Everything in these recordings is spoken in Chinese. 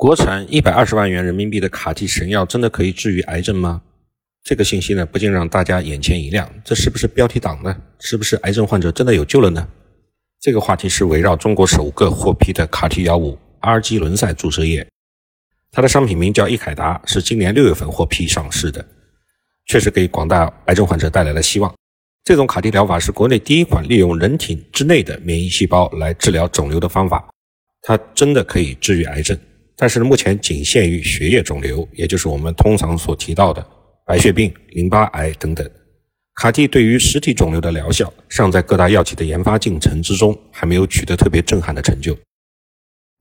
国产一百二十万元人民币的卡替神药真的可以治愈癌症吗？这个信息呢，不禁让大家眼前一亮。这是不是标题党呢？是不是癌症患者真的有救了呢？这个话题是围绕中国首个获批的卡替药物阿尔基伦赛注射液，它的商品名叫易凯达，是今年六月份获批上市的，确实给广大癌症患者带来了希望。这种卡替疗法是国内第一款利用人体之内的免疫细胞来治疗肿瘤的方法，它真的可以治愈癌症。但是目前仅限于血液肿瘤，也就是我们通常所提到的白血病、淋巴癌等等。卡替对于实体肿瘤的疗效尚在各大药企的研发进程之中，还没有取得特别震撼的成就。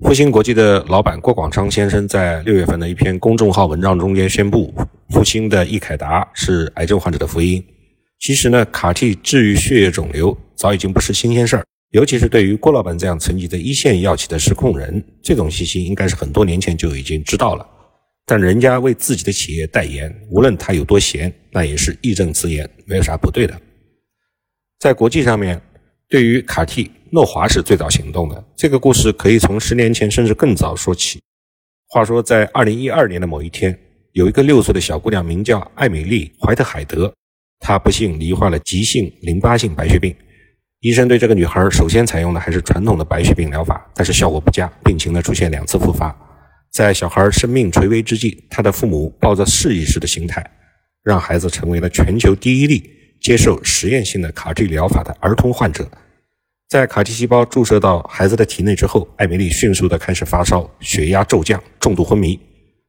复星国际的老板郭广昌先生在六月份的一篇公众号文章中间宣布，复星的易凯达是癌症患者的福音。其实呢，卡替治愈血液肿瘤早已经不是新鲜事儿。尤其是对于郭老板这样层级的一线药企的实控人，这种信息应该是很多年前就已经知道了。但人家为自己的企业代言，无论他有多闲，那也是义正辞严，没有啥不对的。在国际上面，对于卡替，诺华是最早行动的。这个故事可以从十年前甚至更早说起。话说，在二零一二年的某一天，有一个六岁的小姑娘，名叫艾米丽·怀特海德，她不幸罹患了急性淋巴性白血病。医生对这个女孩首先采用的还是传统的白血病疗法，但是效果不佳，病情呢出现两次复发。在小孩生命垂危之际，他的父母抱着试一试的心态，让孩子成为了全球第一例接受实验性的卡替疗法的儿童患者。在卡替细胞注射到孩子的体内之后，艾米丽迅速的开始发烧，血压骤降，重度昏迷，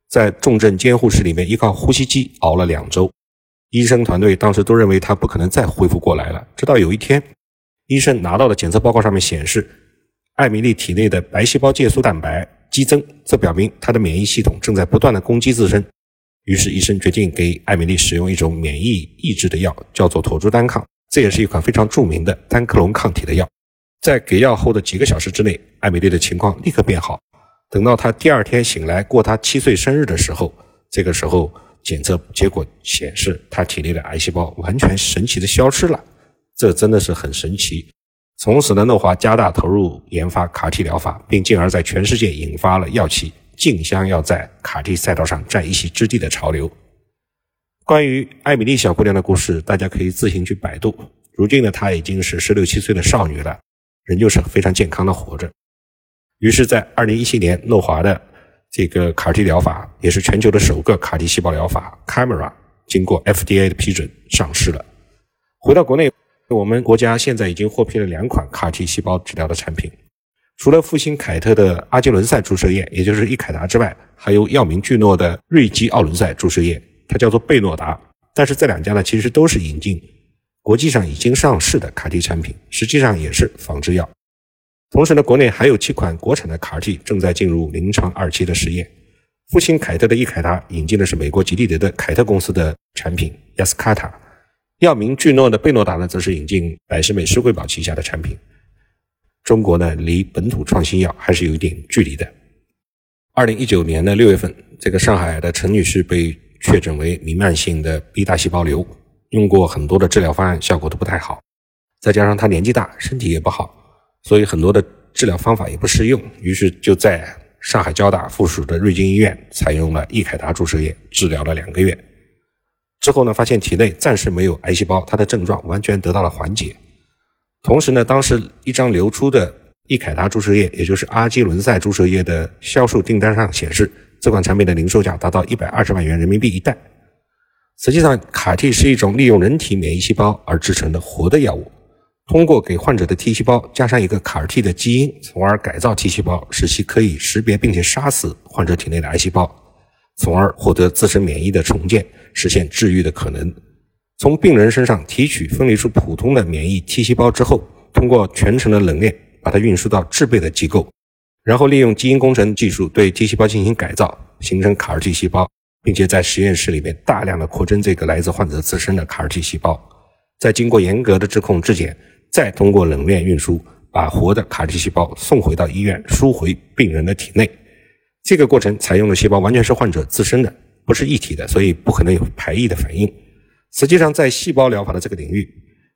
在重症监护室里面依靠呼吸机熬了两周。医生团队当时都认为她不可能再恢复过来了，直到有一天。医生拿到的检测报告上面显示，艾米丽体内的白细胞介素蛋白激增，这表明她的免疫系统正在不断的攻击自身。于是医生决定给艾米丽使用一种免疫抑制的药，叫做妥珠单抗，这也是一款非常著名的单克隆抗体的药。在给药后的几个小时之内，艾米丽的情况立刻变好。等到她第二天醒来过她七岁生日的时候，这个时候检测结果显示，她体内的癌细胞完全神奇的消失了。这真的是很神奇。从此呢，诺华加大投入研发卡替疗法，并进而在全世界引发了药企竞相要在卡替赛道上占一席之地的潮流。关于艾米丽小姑娘的故事，大家可以自行去百度。如今呢，她已经是十六七岁的少女了，仍旧是非常健康的活着。于是，在二零一七年，诺华的这个卡替疗法，也是全球的首个卡替细胞疗法 Camera，经过 FDA 的批准上市了。回到国内。我们国家现在已经获批了两款 CAR-T 细胞治疗的产品，除了复星凯特的阿基伦赛注射液，也就是易凯达之外，还有药明巨诺的瑞基奥伦赛注射液，它叫做贝诺达。但是这两家呢，其实都是引进国际上已经上市的 CAR-T 产品，实际上也是仿制药。同时呢，国内还有七款国产的 CAR-T 正在进入临床二期的实验。复星凯特的易凯达引进的是美国吉利德的凯特公司的产品雅斯卡塔。药明巨诺的贝诺达呢，则是引进百世美施贵宝旗下的产品。中国呢，离本土创新药还是有一点距离的。二零一九年的六月份，这个上海的陈女士被确诊为弥漫性的 B 大细胞瘤，用过很多的治疗方案，效果都不太好。再加上她年纪大，身体也不好，所以很多的治疗方法也不适用。于是就在上海交大附属的瑞金医院采用了易凯达注射液，治疗了两个月。之后呢，发现体内暂时没有癌细胞，他的症状完全得到了缓解。同时呢，当时一张流出的易凯达注射液，也就是阿基伦赛注射液的销售订单上显示，这款产品的零售价达到一百二十万元人民币一袋。实际上，卡替是一种利用人体免疫细胞而制成的活的药物，通过给患者的 T 细胞加上一个卡 T 的基因，从而改造 T 细胞，使其可以识别并且杀死患者体内的癌细胞。从而获得自身免疫的重建，实现治愈的可能。从病人身上提取分离出普通的免疫 T 细胞之后，通过全程的冷链把它运输到制备的机构，然后利用基因工程技术对 T 细胞进行改造，形成卡尔 T 细胞，并且在实验室里面大量的扩增这个来自患者自身的卡尔 T 细胞，再经过严格的质控质检，再通过冷链运输，把活的卡尔 T 细胞送回到医院，输回病人的体内。这个过程采用的细胞完全是患者自身的，不是一体的，所以不可能有排异的反应。实际上，在细胞疗法的这个领域，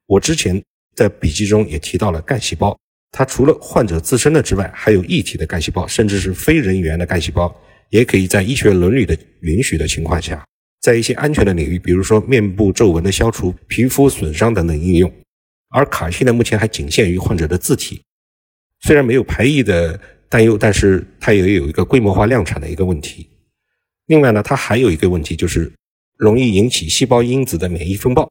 我之前在笔记中也提到了干细胞，它除了患者自身的之外，还有异体的干细胞，甚至是非人源的干细胞，也可以在医学伦理的允许的情况下，在一些安全的领域，比如说面部皱纹的消除、皮肤损伤等等应用。而卡西呢，目前还仅限于患者的自体，虽然没有排异的担忧，但是它也有一个规模化量产的一个问题。另外呢，它还有一个问题，就是容易引起细胞因子的免疫风暴。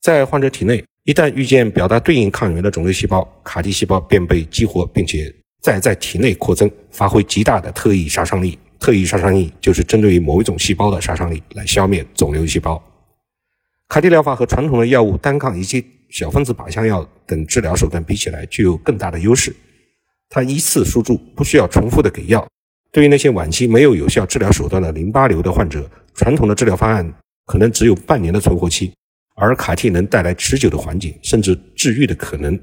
在患者体内，一旦遇见表达对应抗原的肿瘤细胞，卡蒂细胞便被激活，并且再在体内扩增，发挥极大的特异杀伤力。特异杀伤力就是针对于某一种细胞的杀伤力，来消灭肿瘤细胞。卡蒂疗法和传统的药物单抗以及小分子靶向药等治疗手段比起来，具有更大的优势。它一次输注，不需要重复的给药。对于那些晚期没有有效治疗手段的淋巴瘤的患者，传统的治疗方案可能只有半年的存活期。而卡替能带来持久的缓解，甚至治愈的可能。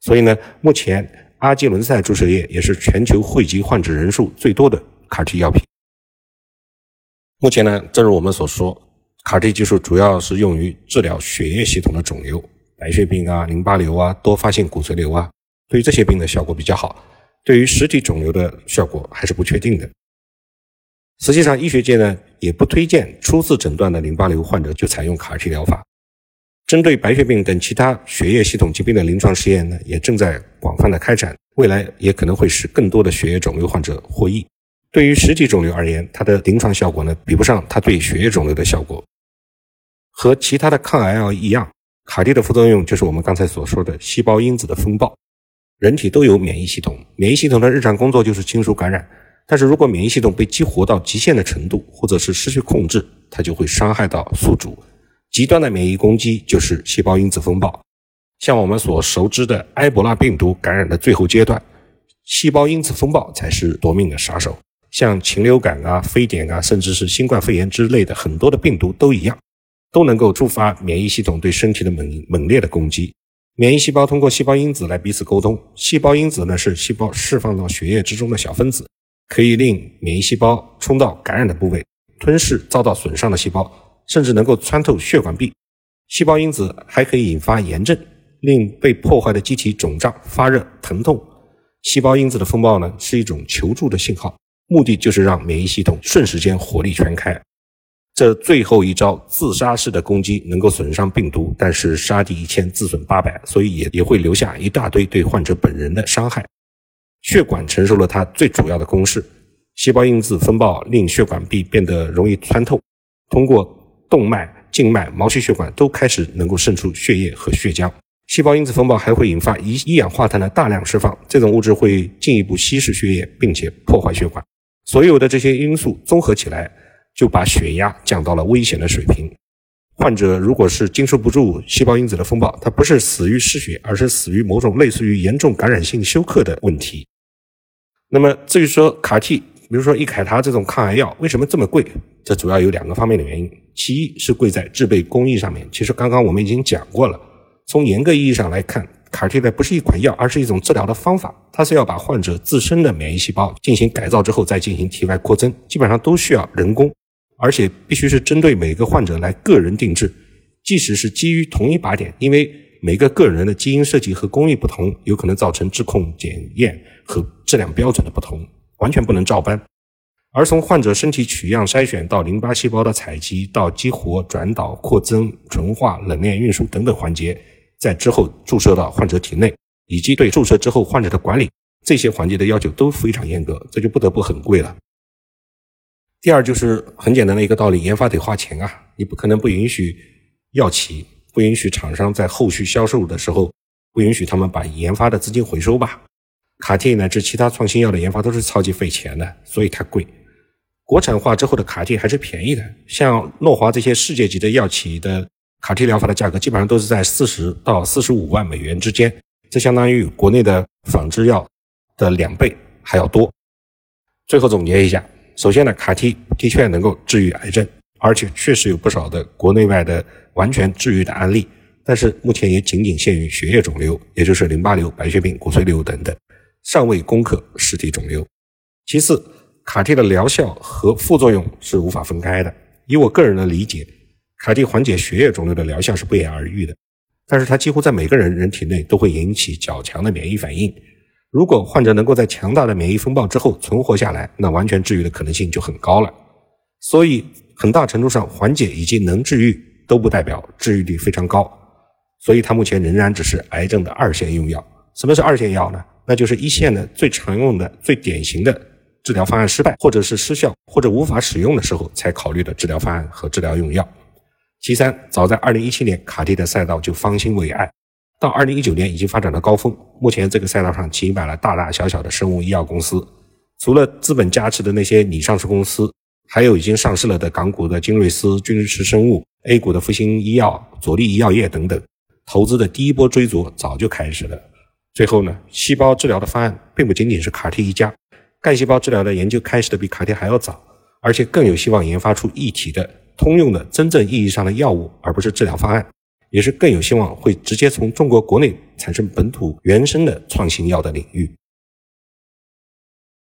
所以呢，目前阿基伦赛注射液也是全球汇集患者人数最多的卡替药品。目前呢，正如我们所说，卡替技术主要是用于治疗血液系统的肿瘤，白血病啊、淋巴瘤啊、多发性骨髓瘤啊，对于这些病的效果比较好。对于实体肿瘤的效果还是不确定的。实际上，医学界呢也不推荐初次诊断的淋巴瘤患者就采用卡替疗法。针对白血病等其他血液系统疾病的临床试验呢，也正在广泛的开展，未来也可能会使更多的血液肿瘤患者获益。对于实体肿瘤而言，它的临床效果呢，比不上它对血液肿瘤的效果。和其他的抗癌药一样，卡蒂的副作用就是我们刚才所说的细胞因子的风暴。人体都有免疫系统，免疫系统的日常工作就是清除感染，但是如果免疫系统被激活到极限的程度，或者是失去控制，它就会伤害到宿主。极端的免疫攻击就是细胞因子风暴，像我们所熟知的埃博拉病毒感染的最后阶段，细胞因子风暴才是夺命的杀手。像禽流感啊、非典啊，甚至是新冠肺炎之类的很多的病毒都一样，都能够触发免疫系统对身体的猛猛烈的攻击。免疫细胞通过细胞因子来彼此沟通，细胞因子呢是细胞释放到血液之中的小分子，可以令免疫细胞冲到感染的部位，吞噬遭到损伤的细胞。甚至能够穿透血管壁，细胞因子还可以引发炎症，令被破坏的机体肿胀、发热、疼痛。细胞因子的风暴呢，是一种求助的信号，目的就是让免疫系统瞬时间火力全开。这最后一招自杀式的攻击能够损伤病毒，但是杀敌一千自损八百，所以也也会留下一大堆对患者本人的伤害。血管承受了它最主要的攻势，细胞因子风暴令血管壁变得容易穿透，通过。动脉、静脉、毛细血管都开始能够渗出血液和血浆。细胞因子风暴还会引发一一氧化碳的大量释放，这种物质会进一步稀释血液，并且破坏血管。所有的这些因素综合起来，就把血压降到了危险的水平。患者如果是经受不住细胞因子的风暴，他不是死于失血，而是死于某种类似于严重感染性休克的问题。那么至于说卡替，比如说伊凯他这种抗癌药为什么这么贵？这主要有两个方面的原因。其一是贵在制备工艺上面。其实刚刚我们已经讲过了。从严格意义上来看，卡替呢不是一款药，而是一种治疗的方法。它是要把患者自身的免疫细胞进行改造之后再进行体外扩增，基本上都需要人工，而且必须是针对每个患者来个人定制。即使是基于同一靶点，因为每个个人的基因设计和工艺不同，有可能造成质控检验和质量标准的不同。完全不能照搬，而从患者身体取样筛选到淋巴细胞的采集，到激活、转导、扩增、纯化、冷链、运输等等环节，在之后注射到患者体内，以及对注射之后患者的管理，这些环节的要求都非常严格，这就不得不很贵了。第二就是很简单的一个道理，研发得花钱啊，你不可能不允许药企，不允许厂商在后续销售的时候，不允许他们把研发的资金回收吧。卡替乃至其他创新药的研发都是超级费钱的，所以它贵。国产化之后的卡替还是便宜的，像诺华这些世界级的药企的卡替疗法的价格基本上都是在四十到四十五万美元之间，这相当于国内的仿制药的两倍还要多。最后总结一下，首先呢，卡替的确能够治愈癌症，而且确实有不少的国内外的完全治愈的案例，但是目前也仅仅限于血液肿瘤，也就是淋巴瘤、白血病、骨髓瘤等等。尚未攻克实体肿瘤。其次，卡替的疗效和副作用是无法分开的。以我个人的理解，卡替缓解血液肿瘤的疗效是不言而喻的，但是它几乎在每个人人体内都会引起较强的免疫反应。如果患者能够在强大的免疫风暴之后存活下来，那完全治愈的可能性就很高了。所以，很大程度上缓解以及能治愈都不代表治愈率非常高。所以，它目前仍然只是癌症的二线用药。什么是二线药呢？那就是一线的最常用的、最典型的治疗方案失败，或者是失效，或者无法使用的时候才考虑的治疗方案和治疗用药。其三，早在2017年，卡蒂的赛道就方兴未艾。到二零一九年已经发展到高峰，目前这个赛道上起码了大大小小的生物医药公司，除了资本加持的那些拟上市公司，还有已经上市了的港股的金瑞斯、君实生物、A 股的复星医药、佐利医药业等等，投资的第一波追逐早就开始了。最后呢，细胞治疗的方案并不仅仅是卡 T 一家，干细胞治疗的研究开始的比卡 T 还要早，而且更有希望研发出一体的通用的真正意义上的药物，而不是治疗方案。也是更有希望会直接从中国国内产生本土原生的创新药的领域。